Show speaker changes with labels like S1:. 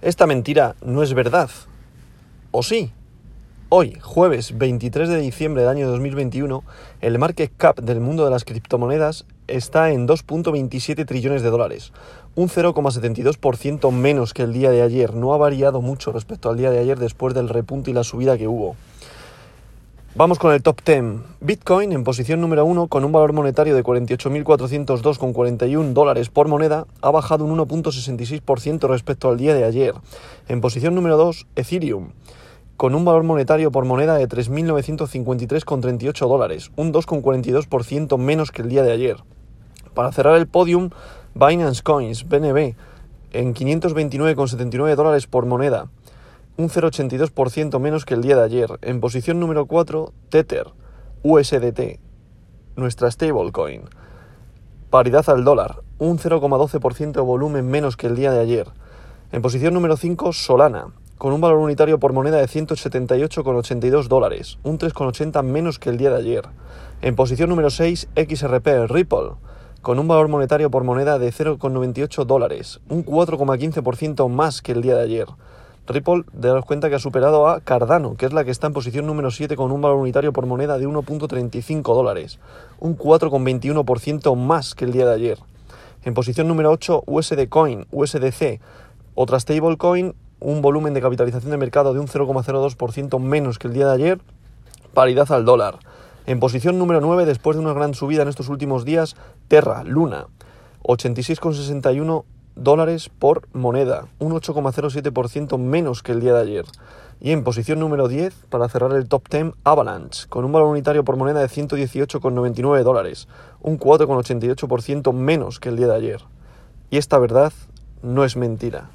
S1: Esta mentira no es verdad. ¿O sí? Hoy, jueves 23 de diciembre del año 2021, el market cap del mundo de las criptomonedas está en 2.27 trillones de dólares, un 0,72% menos que el día de ayer. No ha variado mucho respecto al día de ayer después del repunte y la subida que hubo. Vamos con el top 10. Bitcoin en posición número 1 con un valor monetario de 48.402,41 dólares por moneda ha bajado un 1.66% respecto al día de ayer. En posición número 2, Ethereum con un valor monetario por moneda de 3.953,38 dólares, un 2,42% menos que el día de ayer. Para cerrar el podium, Binance Coins, BNB, en 529,79 dólares por moneda, un 0,82% menos que el día de ayer. En posición número 4, Tether, USDT, nuestra stablecoin. Paridad al dólar, un 0,12% de volumen menos que el día de ayer. En posición número 5, Solana, con un valor unitario por moneda de 178,82 dólares, un 3,80 menos que el día de ayer. En posición número 6, XRP, Ripple, con un valor monetario por moneda de 0,98 dólares, un 4,15% más que el día de ayer. Ripple, daros cuenta que ha superado a Cardano, que es la que está en posición número 7 con un valor unitario por moneda de 1.35 dólares, un 4,21% más que el día de ayer. En posición número 8, USD Coin, USDC, otra stablecoin, un volumen de capitalización de mercado de un 0,02% menos que el día de ayer, paridad al dólar. En posición número 9, después de una gran subida en estos últimos días, Terra, Luna, 86,61 dólares por moneda, un 8,07% menos que el día de ayer. Y en posición número 10, para cerrar el top 10, Avalanche, con un valor unitario por moneda de 118,99 dólares, un 4,88% menos que el día de ayer. Y esta verdad no es mentira.